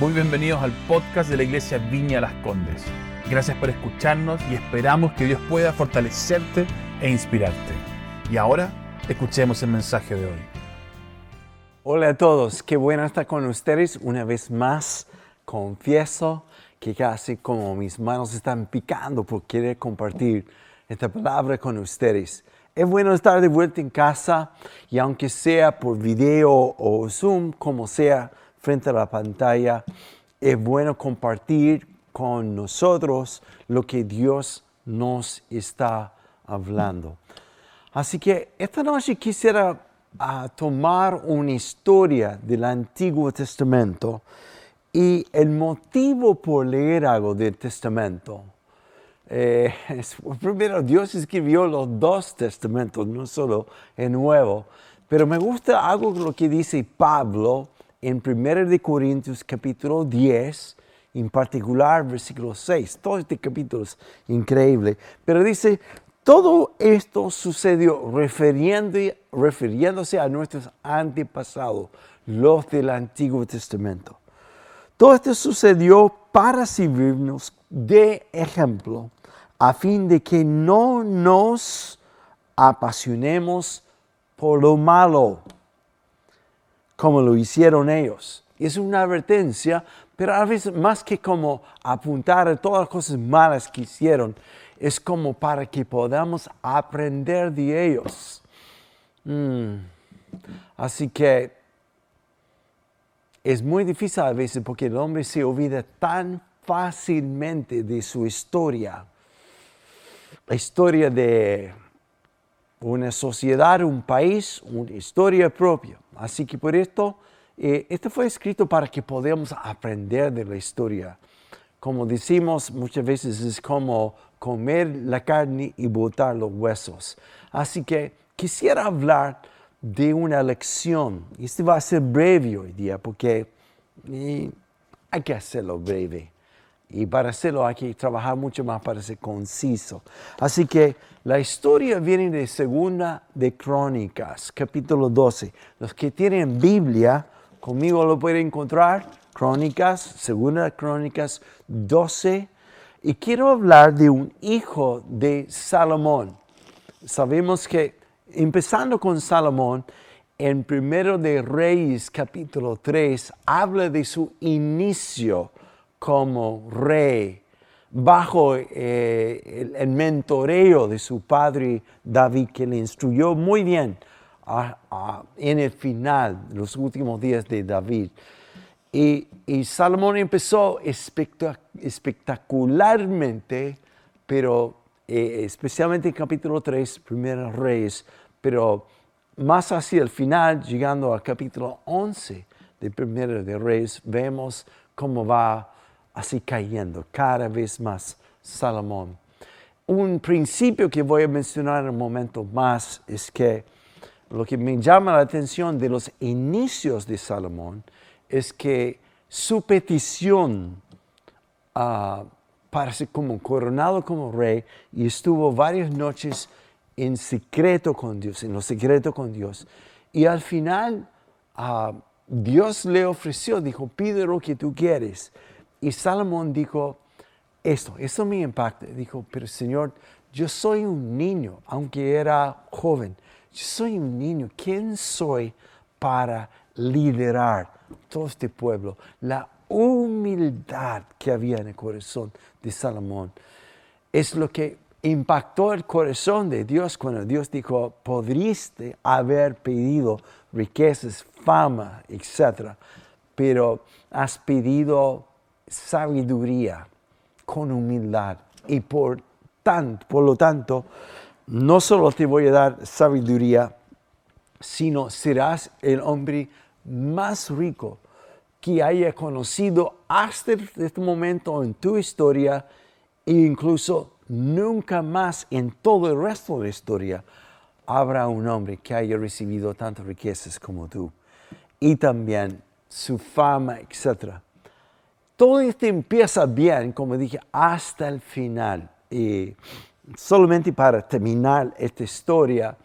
Muy bienvenidos al podcast de la Iglesia Viña Las Condes. Gracias por escucharnos y esperamos que Dios pueda fortalecerte e inspirarte. Y ahora, escuchemos el mensaje de hoy. Hola a todos, qué bueno estar con ustedes una vez más. Confieso que casi como mis manos están picando por querer compartir esta palabra con ustedes. Es bueno estar de vuelta en casa y aunque sea por video o Zoom, como sea, frente a la pantalla, es bueno compartir con nosotros lo que Dios nos está hablando. Así que esta noche quisiera ah, tomar una historia del Antiguo Testamento y el motivo por leer algo del Testamento. Eh, primero, Dios escribió los dos testamentos, no solo el nuevo, pero me gusta algo lo que dice Pablo en 1 de Corintios capítulo 10, en particular versículo 6. Todo este capítulo es increíble, pero dice, todo esto sucedió refiriéndose a nuestros antepasados, los del Antiguo Testamento. Todo esto sucedió para servirnos de ejemplo, a fin de que no nos apasionemos por lo malo como lo hicieron ellos. Es una advertencia, pero a veces más que como apuntar a todas las cosas malas que hicieron, es como para que podamos aprender de ellos. Mm. Así que es muy difícil a veces porque el hombre se olvida tan fácilmente de su historia. La historia de una sociedad, un país, una historia propia. Así que por esto, eh, esto fue escrito para que podamos aprender de la historia. Como decimos muchas veces, es como comer la carne y botar los huesos. Así que quisiera hablar de una lección. Este va a ser breve hoy día porque hay que hacerlo breve. Y para hacerlo hay que trabajar mucho más para ser conciso. Así que la historia viene de Segunda de Crónicas, capítulo 12. Los que tienen Biblia, conmigo lo pueden encontrar. Crónicas, Segunda de Crónicas 12. Y quiero hablar de un hijo de Salomón. Sabemos que empezando con Salomón, en Primero de Reyes capítulo 3 habla de su inicio como rey bajo eh, el, mentoreo de su padre David, que le instruyó muy bien en el final, los últimos días de David. Y, Salomón empezó espectacularmente, pero eh, especialmente en capítulo 3, primeros reyes, pero más hacia el final, llegando al capítulo 11 de primero de reyes, vemos cómo va así cayendo cada vez más Salomón. Un principio que voy a mencionar en un momento más es que lo que me llama la atención de los inicios de Salomón es que su petición uh, para ser como coronado como rey y estuvo varias noches en secreto con Dios, en lo secreto con Dios. Y al final ah, Dios le ofreció, dijo, pide lo que tú quieres. Y Salomón dijo, esto, esto me impacta. Dijo, pero Señor, yo soy un niño, aunque era joven. Yo soy un niño. ¿Quién soy para liderar todo este pueblo? La humildad que había en el corazón de Salomón es lo que impactó el corazón de Dios cuando Dios dijo, podríste haber pedido riquezas, fama, etc. Pero has pedido sabiduría con humildad. Y por, tanto, por lo tanto, no solo te voy a dar sabiduría, sino serás el hombre más rico que haya conocido hasta este momento en tu historia e incluso nunca más en todo el resto de la historia habrá un hombre que haya recibido tantas riquezas como tú. Y también su fama, etc todo esto empieza bien, como dije, hasta el final. Y solamente para terminar esta historia,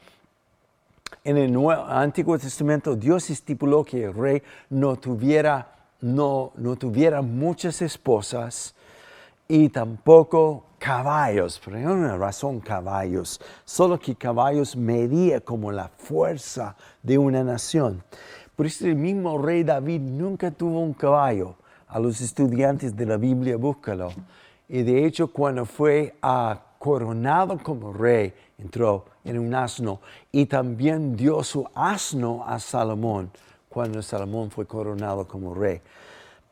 en el Antiguo Testamento Dios estipuló que el rey no tuviera no, no tuviera muchas esposas y tampoco caballos, pero hay una razón caballos, solo que caballos medía como la fuerza de una nación. Por eso el mismo rey David nunca tuvo un caballo. A los estudiantes de la Biblia, búscalo. Y de hecho, cuando fue a coronado como rey, entró en un asno y también dio su asno a Salomón cuando Salomón fue coronado como rey.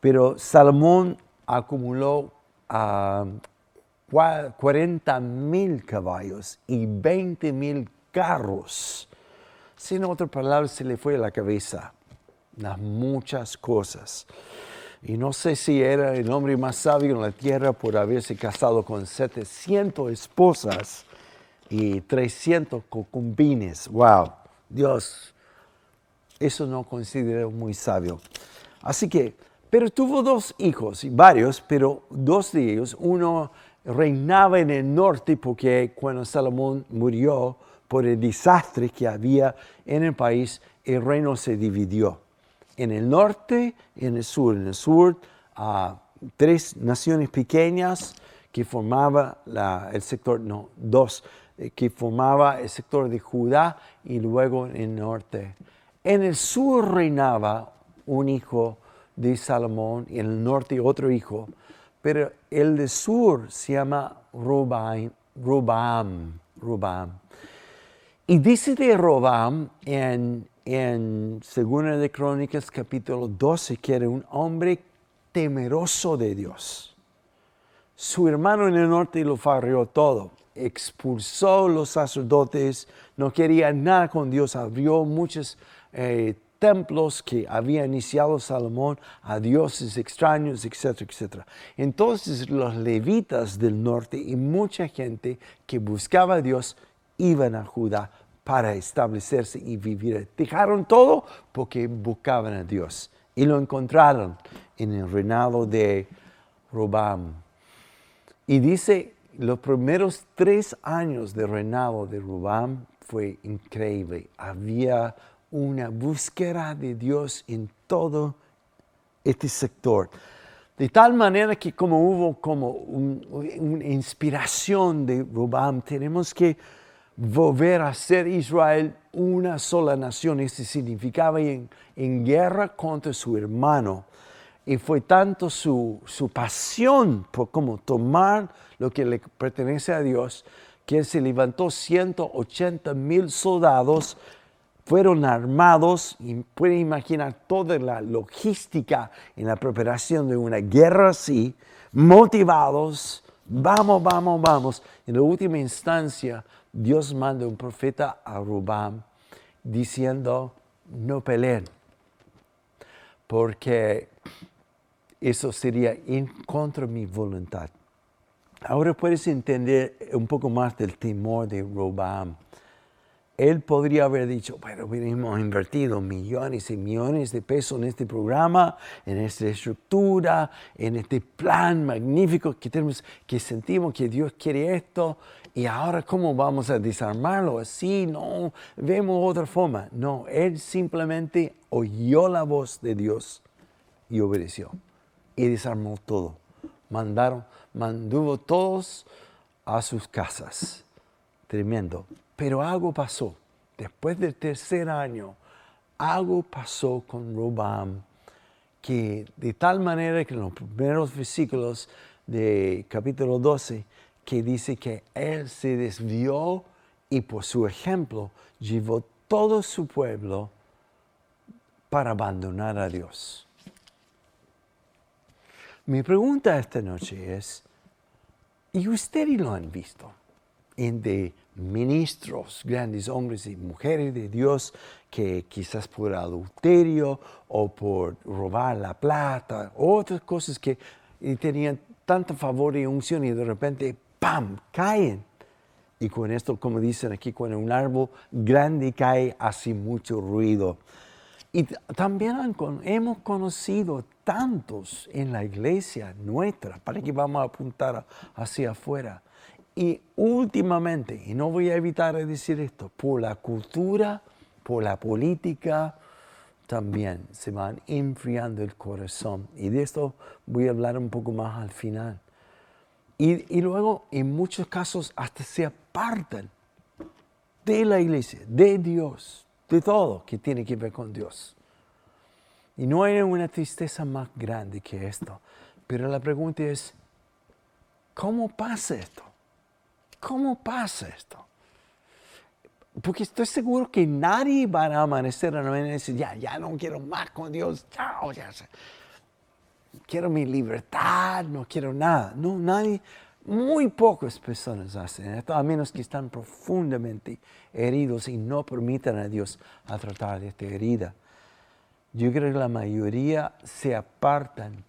Pero Salomón acumuló 40 ah, mil caballos y 20 mil carros. Sin otras palabras, se le fue a la cabeza las muchas cosas. Y no sé si era el hombre más sabio en la tierra por haberse casado con 700 esposas y 300 concubines. ¡Wow! Dios, eso no considero muy sabio. Así que, pero tuvo dos hijos, varios, pero dos de ellos, uno reinaba en el norte porque cuando Salomón murió por el desastre que había en el país, el reino se dividió en el norte y en el sur. En el sur, tres naciones pequeñas que formaba el sector, no, dos, eh, que formaba el sector de Judá y luego en el norte. En el sur reinaba un hijo de Salomón y en el norte otro hijo, pero el de sur se llama Robam. Robam. Y dice de Robam en en Segunda de Crónicas capítulo 12 que era un hombre temeroso de Dios. Su hermano en el norte lo farrió todo, expulsó los sacerdotes, no quería nada con Dios, abrió muchos eh, templos que había iniciado Salomón a dioses extraños, etcétera, etcétera. Entonces los levitas del norte y mucha gente que buscaba a Dios iban a Judá para establecerse y vivir. Dejaron todo porque buscaban a Dios y lo encontraron en el reinado de Robam. Y dice, los primeros tres años de reinado de Robam fue increíble. Había una búsqueda de Dios en todo este sector. De tal manera que como hubo como una inspiración de Robam, tenemos que volver a ser Israel una sola nación. Eso significaba en, en guerra contra su hermano. Y fue tanto su, su pasión por como tomar lo que le pertenece a Dios, que él se levantó 180 mil soldados, fueron armados, y pueden imaginar toda la logística en la preparación de una guerra así, motivados, vamos, vamos, vamos. En la última instancia, Dios manda un profeta a Rubam diciendo, no peleen, porque eso sería en contra de mi voluntad. Ahora puedes entender un poco más del temor de Robam él podría haber dicho, bueno, hemos invertido millones y millones de pesos en este programa, en esta estructura, en este plan magnífico que tenemos, que sentimos que Dios quiere esto, y ahora cómo vamos a desarmarlo así, no, vemos otra forma. No, él simplemente oyó la voz de Dios y obedeció, y desarmó todo. Mandaron, manduvo todos a sus casas. Tremendo. Pero algo pasó. Después del tercer año, algo pasó con Robam que de tal manera que en los primeros versículos de capítulo 12, que dice que él se desvió y por su ejemplo llevó todo su pueblo para abandonar a Dios. Mi pregunta esta noche es, ¿y ustedes lo han visto? de ministros, grandes hombres y mujeres de Dios que quizás por adulterio o por robar la plata, otras cosas que tenían tanto favor y unción y de repente, ¡pam!, caen. Y con esto, como dicen aquí, cuando un árbol grande cae, hace mucho ruido. Y también hemos conocido tantos en la iglesia nuestra, para que vamos a apuntar hacia afuera, y últimamente, y no voy a evitar decir esto, por la cultura, por la política, también se van enfriando el corazón. Y de esto voy a hablar un poco más al final. Y, luego, en muchos casos, hasta se apartan de la iglesia, de Dios, de todo que tiene que ver con Dios. Y no hay una tristeza más grande que esto. Pero la pregunta es, ¿cómo pasa esto? ¿Cómo pasa esto? Porque estoy seguro que nadie va a amanecer a la mañana y decir, ya, ya no quiero más con Dios, chao, ya. Quiero mi libertad, no quiero nada. No, nadie, muy pocas personas hacen esto, a menos que están profundamente heridos y no permitan a Dios a tratar de esta herida. Yo creo que la mayoría se apartan,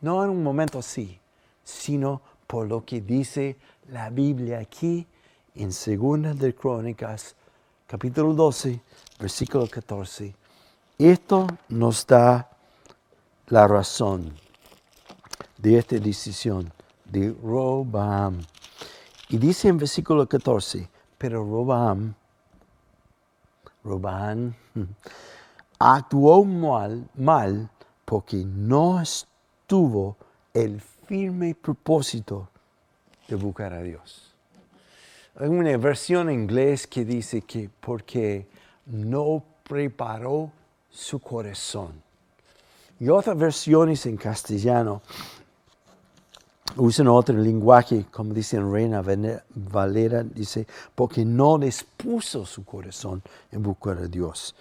no en un momento así, sino por lo que dice la Biblia aquí en Segunda de Crónicas, capítulo 12, versículo 14. Esto nos da la razón de esta decisión de Robam. Y dice en versículo 14, pero Robam, Robam, actuó mal, mal porque no estuvo el firme propósito de buscar a Dios. Hay una versión en inglés que dice que porque no preparó su corazón. Y otras versiones en castellano usan otro lenguaje, como dice en Reina Valera, dice, porque no les puso su corazón en buscar a Dios.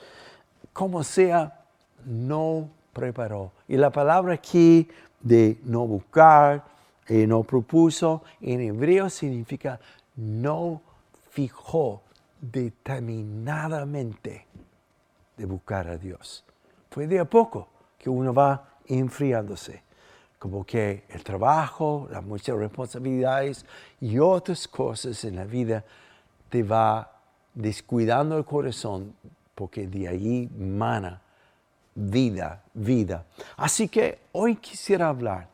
Como sea, no preparó. Y la palabra aquí de no buscar, eh, no propuso, en hebreo significa no fijó determinadamente de buscar a Dios. Fue de a poco que uno va enfriándose, como que el trabajo, las muchas responsabilidades y otras cosas en la vida te va descuidando el corazón porque de ahí mana vida, vida. Así que hoy quisiera hablar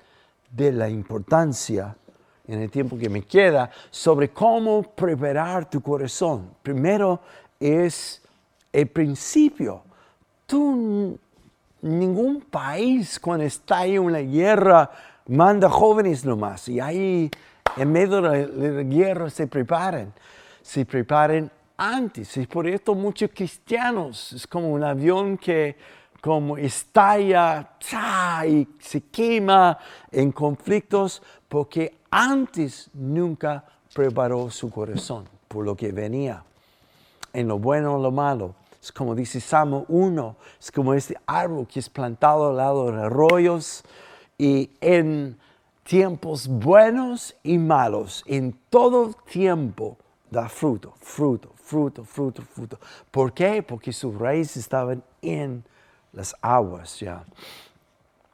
de la importancia en el tiempo que me queda sobre cómo preparar tu corazón. Primero es el principio. Tú, ningún país cuando está en una guerra manda jóvenes nomás y ahí en medio de la guerra se preparan. Se preparan antes. Y por esto muchos cristianos, es como un avión que como estalla y se quema en conflictos porque antes nunca preparó su corazón por lo que venía, en lo bueno o lo malo. Es como dice Salmo 1, es como este árbol que es plantado al lado de arroyos y en tiempos buenos y malos, en todo tiempo da fruto, fruto, fruto, fruto, fruto. ¿Por qué? Porque sus raíces estaban en las aguas ya.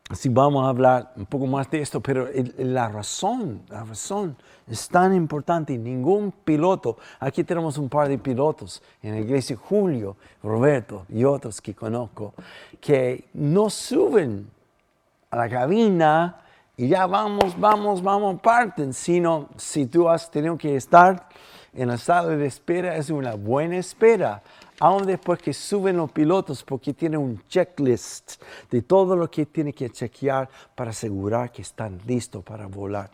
Así vamos a hablar un poco más de esto, pero la razón, la razón es tan importante. Ningún piloto, aquí tenemos un par de pilotos en la iglesia, Julio, Roberto y otros que conozco, que no suben a la cabina y ya vamos, vamos, vamos, parten, sino si tú has tenido que estar en la sala de espera, es una buena espera aún después que suben los pilotos, porque tienen un checklist de todo lo que tienen que chequear para asegurar que están listos para volar.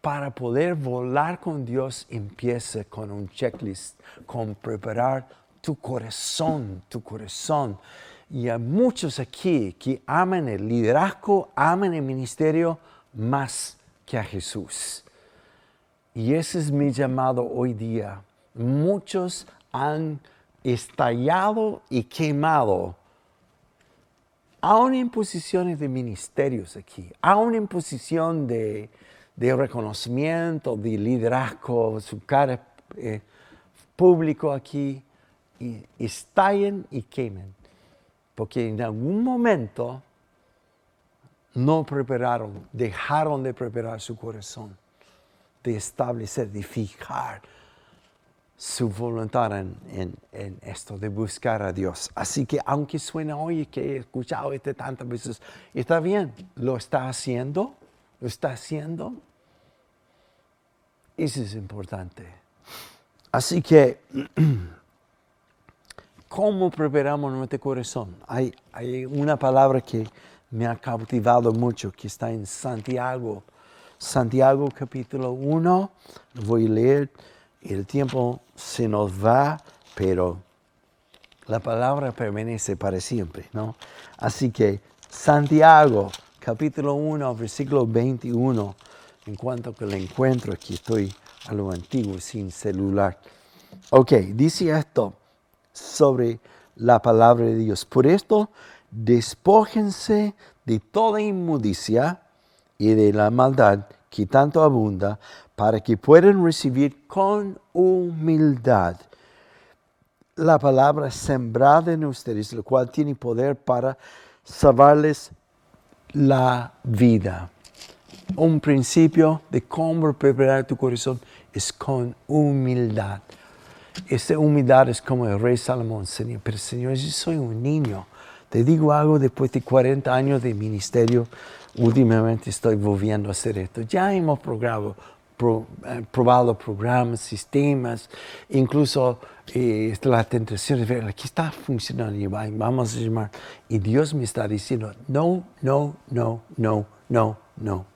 Para poder volar con Dios empieza con un checklist, con preparar tu corazón, tu corazón. Y hay muchos aquí que aman el liderazgo, aman el ministerio más que a Jesús. Y ese es mi llamado hoy día. Muchos han estallado y quemado, aún en posiciones de ministerios aquí, aún en posición de, reconocimiento, de liderazgo, su cara eh, público aquí, estallen y quemen, porque en algún momento no prepararon, dejaron de preparar su corazón, de establecer, de fijar su voluntad en, esto de buscar a Dios. Así que aunque suena hoy que he escuchado esto tantas veces, está bien, lo está haciendo, lo está haciendo. Eso es importante. Así que, ¿Cómo preparamos nuestro corazón? Hay, hay una palabra que me ha cautivado mucho, que está en Santiago. Santiago capítulo 1, lo voy a leer, el tiempo se nos va, pero la palabra permanece para siempre, ¿no? Así que Santiago capítulo 1, versículo 21, en cuanto que lo encuentro, aquí estoy a lo antiguo sin celular. Ok, dice esto sobre la palabra de Dios. Por esto, despójense de toda inmundicia y de la maldad que tanto abunda, para que puedan recibir con humildad la palabra sembrada en ustedes, lo cual tiene poder para salvarles la vida. Un principio de cómo preparar tu corazón es con humildad. Esa humildad es como el rey Salomón, Señor, pero Señor, yo soy un niño. Te digo algo después de 40 años de ministerio, últimamente estoy volviendo a hacer esto. Ya hemos probado, eh, probado programas, sistemas, incluso eh, la tentación de ver, aquí está funcionando y vamos a llamar. Y Dios me está diciendo, no, no, no, no, no, no.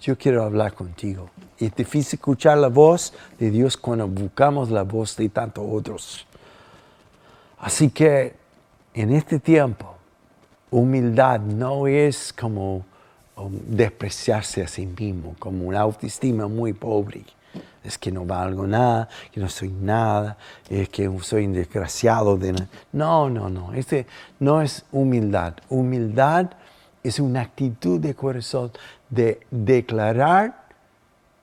Yo quiero hablar contigo. Es difícil escuchar la voz de Dios cuando buscamos la voz de tantos otros. Así que en este tiempo, humildad no es como despreciarse a sí mismo, como una autoestima muy pobre. Es que no valgo nada, que no soy nada, es que soy un desgraciado. De no, no, no. Este no es humildad. Humildad es una actitud de corazón de declarar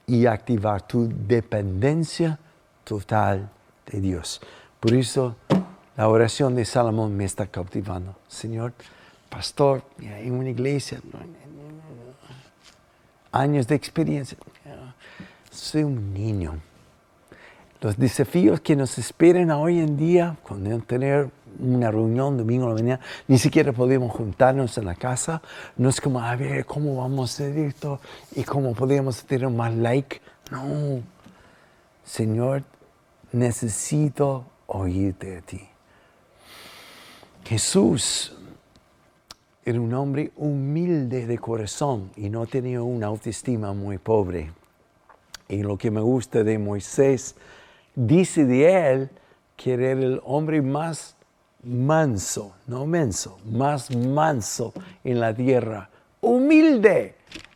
y activar tu dependencia total de Dios. Por eso la oración de Salomón me está cautivando. Señor, pastor, en una iglesia, años de experiencia, soy un niño. Los desafíos que nos esperan hoy en día, cuando tener una reunión domingo a la mañana, ni siquiera podemos juntarnos en la casa. No es como, a ver, ¿cómo vamos a hacer esto? ¿Y cómo podemos tener más like? No. Señor, necesito oírte de ti. Jesús era un hombre humilde de corazón y no tenía una autoestima muy pobre. Y lo que me gusta de Moisés, dice de él que era el hombre más manso, no menso, más manso en la tierra, humilde.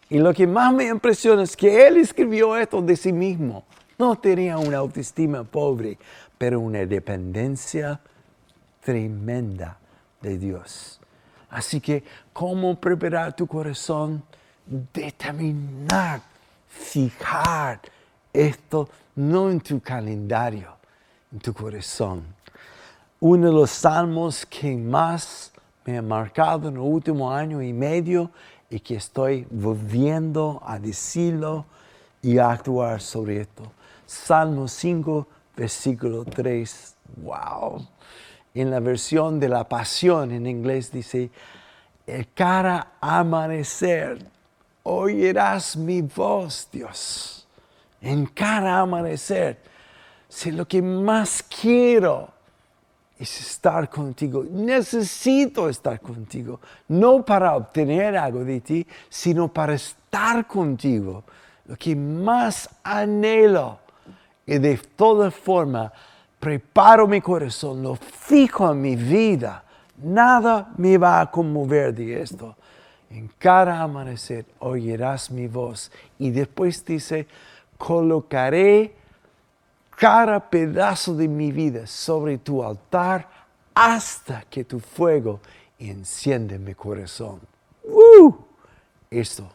Y lo que más me impresiona es que él escribió esto de sí mismo. No tenía una autoestima pobre, pero una dependencia tremenda de Dios. Así que, ¿cómo preparar tu corazón? Determinar, fijar esto no en tu calendario, en tu corazón uno de los salmos que más me ha marcado en el último año y medio y que estoy volviendo a decirlo y a actuar sobre esto. Salmo 5, versículo 3. ¡Wow! En la versión de la pasión en inglés dice, el cara amanecer, oirás mi voz, Dios. En cara amanecer, si lo que más quiero es estar contigo. Necesito estar contigo, no para obtener algo de ti, sino para estar contigo. Lo que más anhelo y de toda forma preparo mi corazón, lo fijo en mi vida. Nada me va a conmover de esto. En cada amanecer oirás mi voz. Y después dice, colocaré cada pedazo de mi vida sobre tu altar hasta que tu fuego enciende mi corazón. ¡Uh! Esto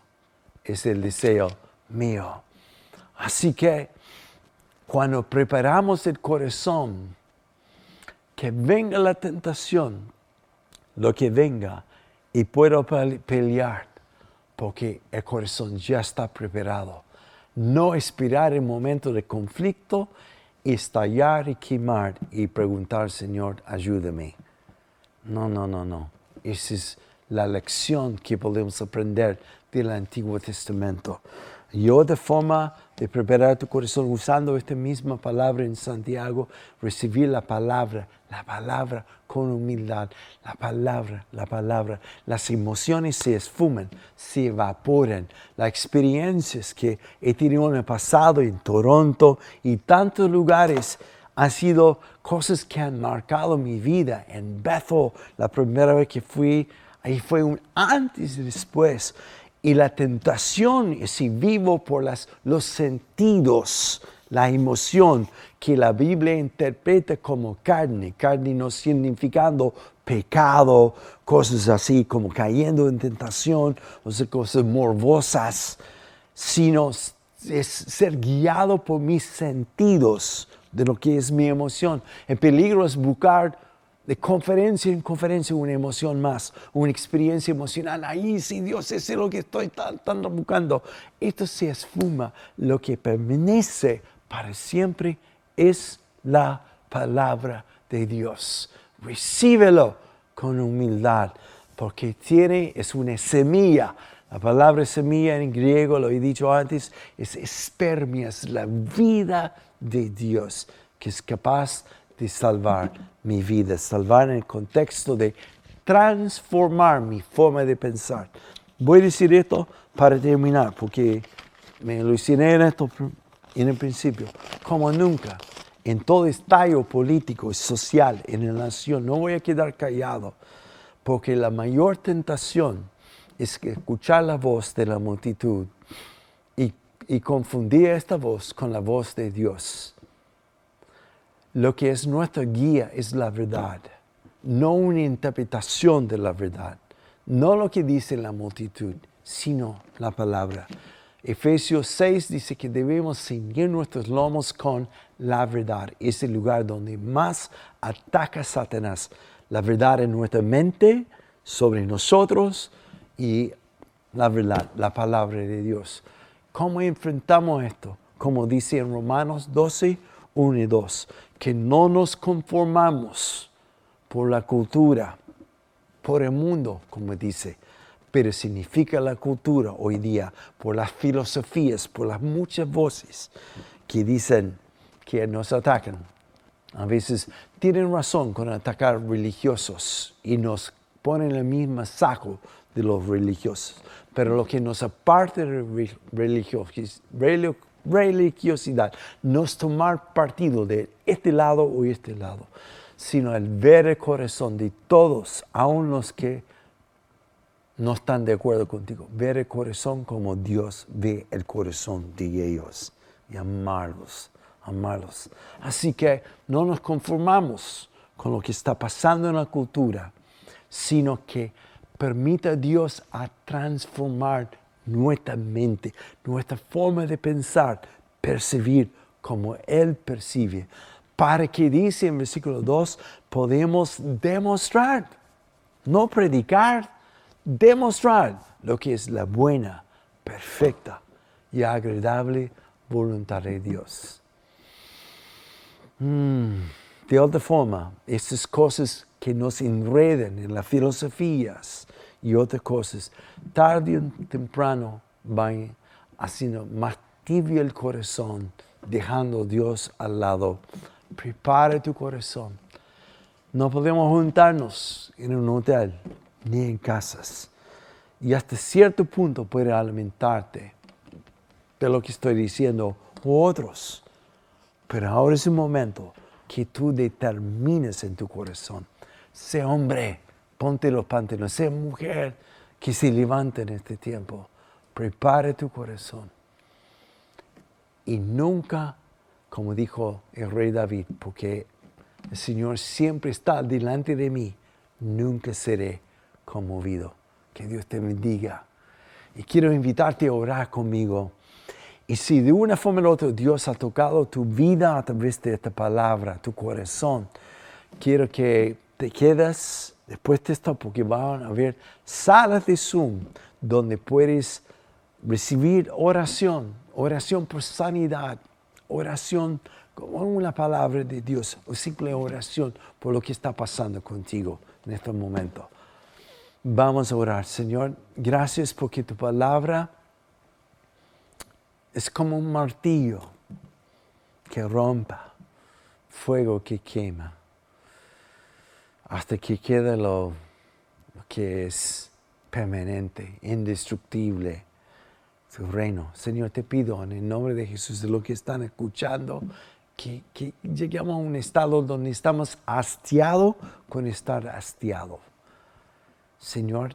es el deseo mío. Así que cuando preparamos el corazón, que venga la tentación, lo que venga, y puedo pelear, porque el corazón ya está preparado no esperar el momento de conflicto, estallar y quemar y preguntar, Señor, ayúdame. No, no, no, no. Esa es la lección que podemos aprender del Antiguo Testamento. Y otra forma de preparar tu corazón usando esta misma palabra en Santiago, recibir la palabra, la palabra con humildad, la palabra, la palabra. Las emociones se esfuman, se evaporan. Las experiencias que he tenido en el pasado en Toronto y tantos lugares han sido cosas que han marcado mi vida. En Bethel, la primera vez que fui, ahí fue un antes y después. Y la tentación si vivo por las, los sentidos, la emoción que la Biblia interpreta como carne, carne no significando pecado, cosas así como cayendo en tentación, o sea, cosas morbosas, sino es ser guiado por mis sentidos de lo que es mi emoción. El peligro es buscar de conferencia en conferencia una emoción más, una experiencia emocional. Ahí sí, Dios, es lo que estoy tan, buscando. Esto se esfuma. Lo que permanece para siempre es la palabra de Dios. Recíbelo con humildad, porque tiene, es una semilla. La palabra semilla en griego, lo he dicho antes, es espermia, es la vida de Dios que es capaz de salvar mi vida, salvar en el contexto de transformar mi forma de pensar. Voy a decir esto para terminar, porque me lo en esto en el principio. Como nunca, en todo estallo político y social en la nación, no voy a quedar callado, porque la mayor tentación es escuchar la voz de la multitud y, y confundir esta voz con la voz de Dios. Lo que es nuestra guía es la verdad, no una interpretación de la verdad, no lo que dice la multitud, sino la palabra. Efesios 6 dice que debemos ceñir nuestros lomos con la verdad. Es el lugar donde más ataca Satanás. La verdad en nuestra mente, sobre nosotros y la verdad, la palabra de Dios. ¿Cómo enfrentamos esto? Como dice en Romanos 12, 1 y 2, que no nos conformamos por la cultura, por el mundo, como dice, pero significa la cultura hoy día, por las filosofías, por las muchas voces que dicen que nos atacan. A veces tienen razón con atacar religiosos y nos ponen en el mismo saco de los religiosos. Pero lo que nos aparta de religiosos, religiosidad no es tomar partido de este lado o este lado, sino el ver el corazón de todos, aun los que no están de acuerdo contigo. Ver el corazón como Dios ve el corazón de ellos y amarlos, amarlos. Así que no nos conformamos con lo que está pasando en la cultura, sino que permita a Dios a transformar nuestra mente, nuestra forma de pensar, percibir como Él percibe. Para que dice en versículo 2, podemos demostrar, no predicar, demostrar lo que es la buena, perfecta y agradable voluntad de Dios. Mm, de otra forma, estas cosas que nos enredan en las filosofías, y otras cosas, tarde o temprano van haciendo más tibio el corazón, dejando a Dios al lado. Prepara tu corazón. No podemos juntarnos en un hotel ni en casas. Y hasta cierto punto puede alimentarte de lo que estoy diciendo otros. Pero ahora es el momento que tú determines en tu corazón. Sé hombre ponte los pantalones, sea mujer que se levante en este tiempo. Prepare tu corazón. Y nunca, como dijo el rey David, porque el Señor siempre está delante de mí, nunca seré conmovido. Que Dios te bendiga. Y quiero invitarte a orar conmigo. Y si de una forma u otra Dios ha tocado tu vida a través de esta palabra, tu corazón, quiero que te quedes después de esto, porque van a haber salas de Zoom donde puedes recibir oración, oración por sanidad, oración con una palabra de Dios o simple oración por lo que está pasando contigo en este momento. Vamos a orar, Señor. Gracias porque tu palabra es como un martillo que rompa, fuego que quema, hasta que quede lo, que es permanente, indestructible, su reino. Señor, te pido en el nombre de Jesús, de lo que están escuchando, que, lleguemos a un estado donde estamos hastiados con estar hastiados. Señor,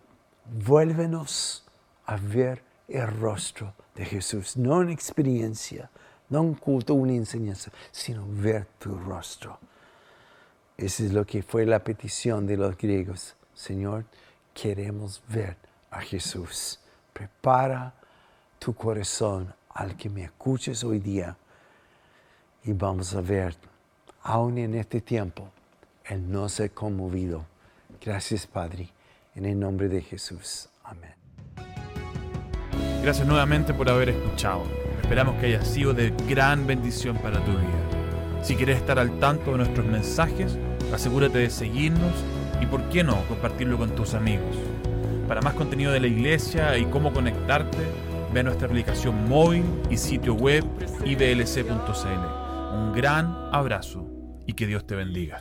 vuélvenos a ver el rostro de Jesús, no en experiencia, no un culto, una enseñanza, sino ver tu rostro. Esa es lo que fue la petición de los griegos. Señor, queremos ver a Jesús. Prepara tu corazón al que me escuches hoy día y vamos a ver, aún en este tiempo, Él no se ha conmovido. Gracias, Padre, en el nombre de Jesús. Amén. Gracias nuevamente por haber escuchado. Esperamos que haya sido de gran bendición para tu vida. Si quieres estar al tanto de nuestros mensajes, asegúrate de seguirnos y, por qué no, compartirlo con tus amigos. Para más contenido de la iglesia y cómo conectarte, ve nuestra aplicación móvil y sitio web iblc.cl. Un gran abrazo y que Dios te bendiga.